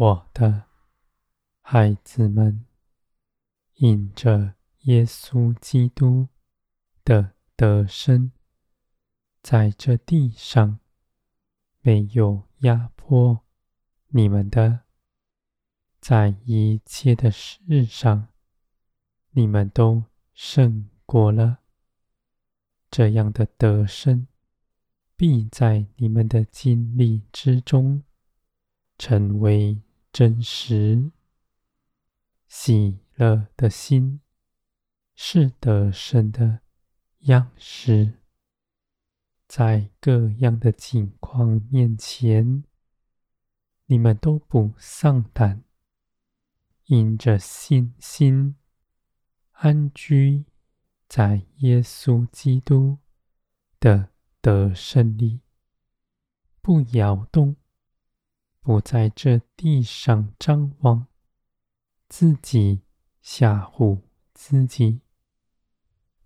我的孩子们，引着耶稣基督的得胜，在这地上没有压迫你们的，在一切的事上，你们都胜过了。这样的得胜，必在你们的经历之中成为真实。喜乐的心是得胜的样式，在各样的境况面前，你们都不丧胆，因着信心安居。在耶稣基督的得胜里，不摇动，不在这地上张望，自己吓唬自己。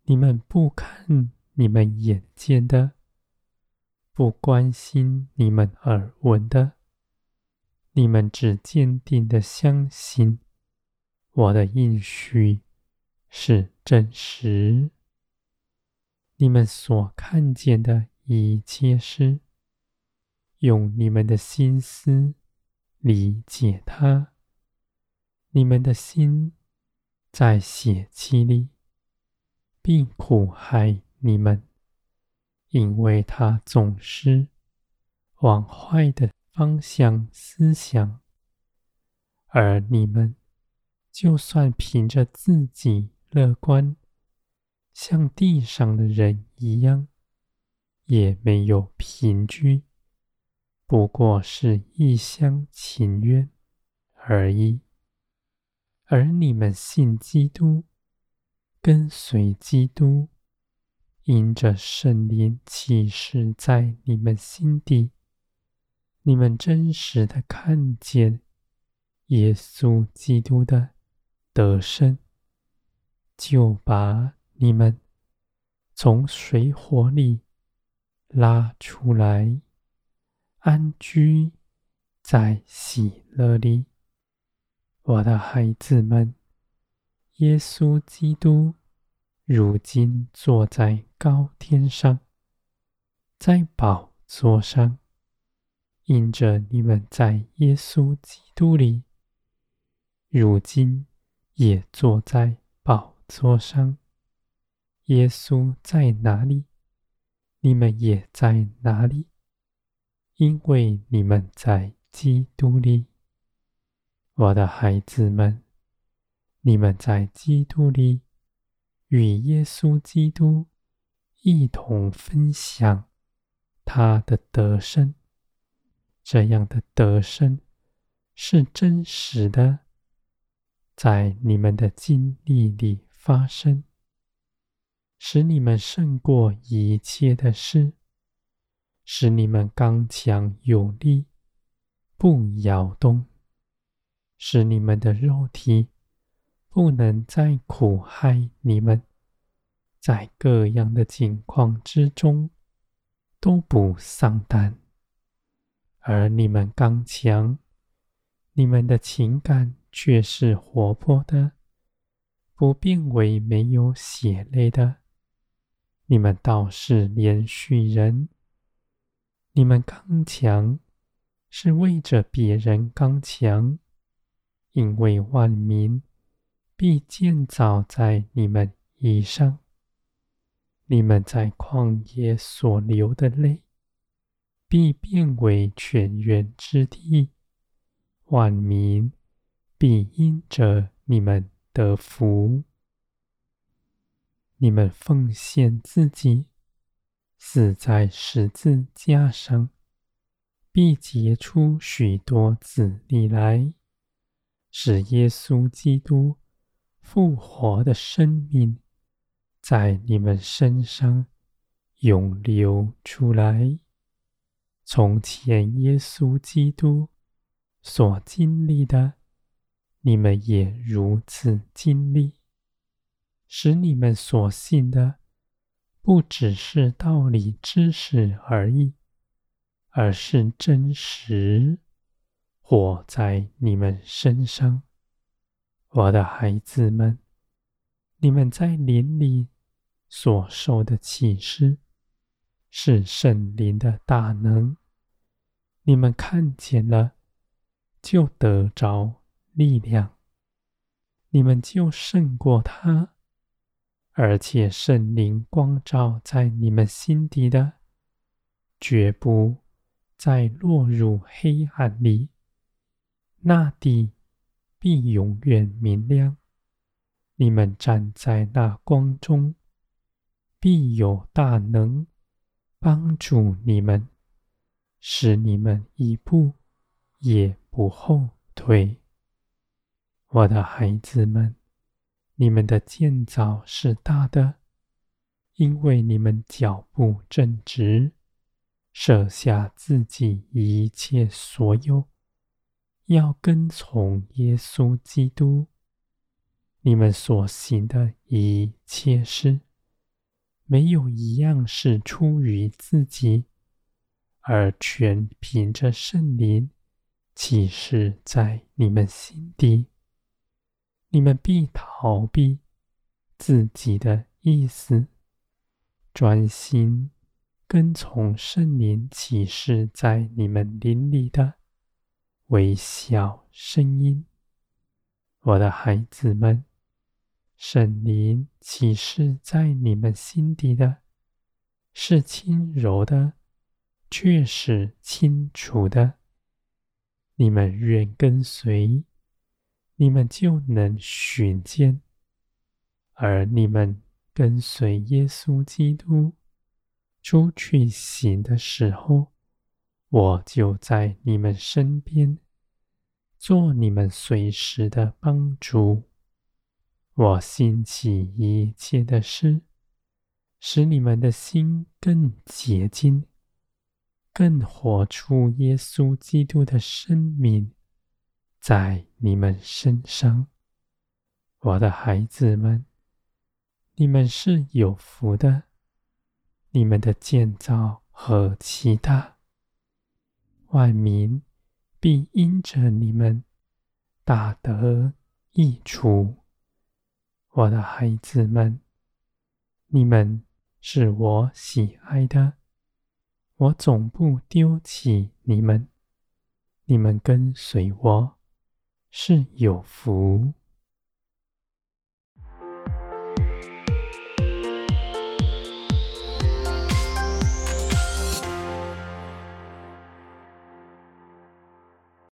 你们不看你们眼见的，不关心你们耳闻的，你们只坚定的相信我的应许是真实，你们所看见的一切事，用你们的心思理解它。你们的心在血气里，并苦害你们，因为它总是往坏的方向思想，而你们就算凭着自己。乐观，像地上的人一样，也没有凭据，不过是一厢情愿而已。而你们信基督，跟随基督，因着圣灵启示在你们心底，你们真实的看见耶稣基督的得胜。就把你们从水火里拉出来，安居在喜乐里。我的孩子们，耶稣基督如今坐在高天上，在宝座上，因着你们在耶稣基督里，如今也坐在宝座上，耶稣在哪里，你们也在哪里，因为你们在基督里。我的孩子们，你们在基督里，与耶稣基督一同分享他的得胜。这样的得胜是真实的，在你们的经历里。发生，使你们胜过一切的事，使你们刚强有力，不摇动，使你们的肉体不能再苦害你们，在各样的境况之中都不丧胆，而你们刚强，你们的情感却是活泼的。不变为没有血泪的，你们倒是连续人。你们刚强，是为着别人刚强，因为万民必建造在你们以上。你们在旷野所流的泪，必变为泉源之地，万民必因着你们。得福，你们奉献自己，死在十字架上，必结出许多子粒来，使耶稣基督复活的生命在你们身上涌流出来。从前耶稣基督所经历的。你们也如此经历，使你们所信的不只是道理知识而已，而是真实活在你们身上。我的孩子们，你们在灵里所受的启示，是圣灵的大能。你们看见了，就得着力量，你们就胜过他。而且圣灵光照在你们心底的，绝不再落入黑暗里。那地必永远明亮。你们站在那光中，必有大能帮助你们，使你们一步也不后退。我的孩子们。你们的建造是大的，因为你们脚步正直，舍下自己一切所有，要跟从耶稣基督。你们所行的一切事，没有一样是出于自己，而全凭着圣灵启示在你们心底。你们必逃避自己的意思，专心跟从圣灵启示在你们林里的微小声音。我的孩子们，圣灵启示在你们心底的，是轻柔的，却是清楚的。你们愿跟随。你们就能寻见，而你们跟随耶稣基督出去行的时候，我就在你们身边，做你们随时的帮助。我兴起一切的事，使你们的心更洁净，更活出耶稣基督的生命。在你们身上，我的孩子们，你们是有福的。你们的建造和其他，万民必因着你们大得益处。我的孩子们，你们是我喜爱的，我总不丢弃你们。你们跟随我。是有福。